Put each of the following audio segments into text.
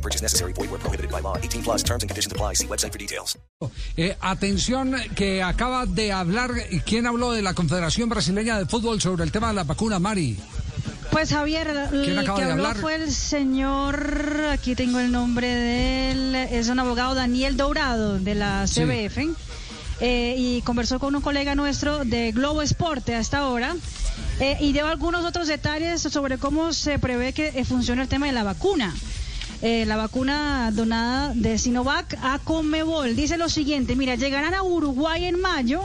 No purchase necessary. Void where prohibited by law. 18 plus terms and conditions apply. See website for details. Eh, atención que acaba de hablar, ¿quién habló de la Confederación Brasileña de Fútbol sobre el tema de la vacuna, Mari? Pues Javier, el ¿Quién que acaba de habló hablar? fue el señor, aquí tengo el nombre de él, es un abogado Daniel Dourado de la Sí. CBF. eh, y conversó con un colega nuestro de Globo Esporte hasta ahora eh, y dio algunos otros detalles sobre cómo se prevé que eh, funcione el tema de la vacuna. Eh, la vacuna donada de Sinovac a Conmebol. Dice lo siguiente, mira, llegarán a Uruguay en mayo.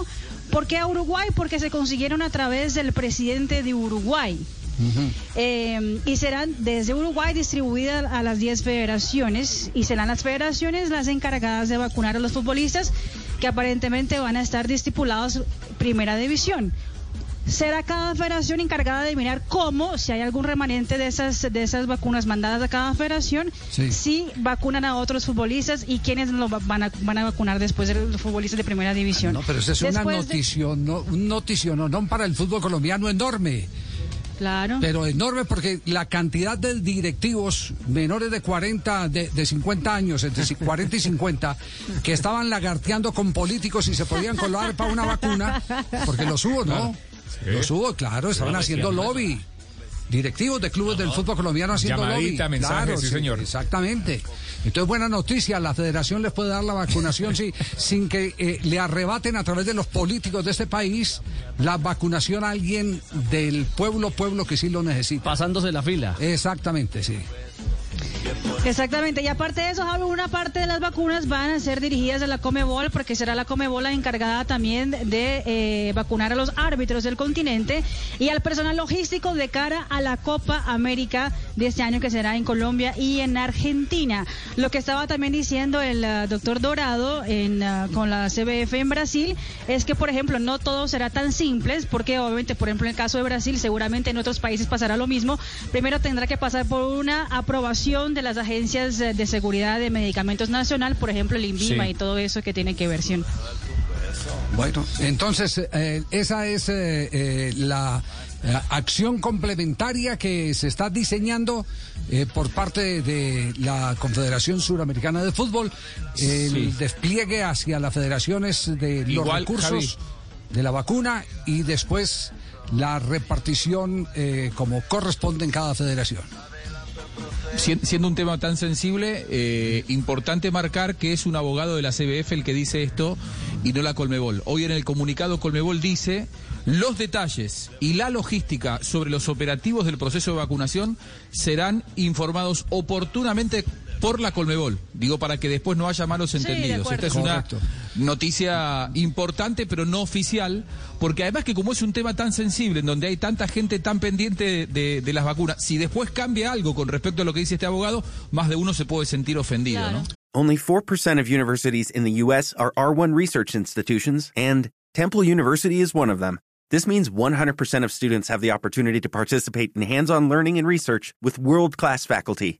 ¿Por qué a Uruguay? Porque se consiguieron a través del presidente de Uruguay. Eh, y serán desde Uruguay distribuidas a las 10 federaciones y serán las federaciones las encargadas de vacunar a los futbolistas que aparentemente van a estar estipulados primera división. Será cada federación encargada de mirar cómo, si hay algún remanente de esas, de esas vacunas mandadas a cada federación, Sí. si vacunan a otros futbolistas y quiénes lo va- van a, van a vacunar después de los futbolistas de primera división. No, pero eso es una Después de- notición, no, un notición no para el fútbol colombiano enorme, Claro. pero enorme porque la cantidad de directivos menores de 40, de, de 50 años, entre ci- 40 y 50, que estaban lagarteando con políticos y se podían colar para una vacuna, porque los hubo, ¿no? Los hubo, claro, estaban haciendo lobby. Directivos de clubes del fútbol colombiano haciendo Llamadita, lobby. mensaje, Claro, sí, señor. Exactamente. Entonces, buena noticia, la federación les puede dar la vacunación sí, sin que eh, le arrebaten a través de los políticos de este país la vacunación a alguien del pueblo, pueblo que sí lo necesita. Pasándose la fila. Exactamente, sí. Exactamente, y aparte de eso, Javi, una parte de las vacunas van a ser dirigidas a la Comebol, porque será la Comebol la encargada también de eh, vacunar a los árbitros del continente y al personal logístico de cara a la Copa América de este año que será en Colombia y en Argentina. Lo que estaba también diciendo el ah, doctor Dorado en, ah, con la CBF en Brasil es que, por ejemplo, no todo será tan simple, porque obviamente, por ejemplo, en el caso de Brasil, seguramente en otros países pasará lo mismo. Primero tendrá que pasar por una aprobación de las agencias eh, de seguridad de medicamentos nacional, por ejemplo, el INVIMA Sí. y todo eso que tiene que ver. ¿sí? Bueno, entonces eh, esa es eh, eh, la acción complementaria que se está diseñando eh, por parte de la Confederación Suramericana de Fútbol, el Sí. despliegue hacia las federaciones de los Igual, recursos Javi. de la vacuna y después la repartición eh, como corresponde en cada federación. Sien- Siendo un tema tan sensible, eh, importante marcar que es un abogado de la CBF el que dice esto y no la Colmebol. Hoy en el comunicado Colmebol dice los detalles y la logística sobre los operativos del proceso de vacunación serán informados oportunamente por la Colmebol. Digo para que después no haya malos entendidos. Esta es una. Noticia importante, pero no oficial, porque además que como es un tema tan sensible, en donde hay tanta gente tan pendiente de, de las vacunas, si después cambia algo con respecto a lo que dice este abogado, más de uno se puede sentir ofendido, Claro. ¿no? Only 4% of universities in the U.S. are R1 research institutions, and Temple University is one of them. This means 100% of students have the opportunity to participate in hands on learning and research with world class faculty.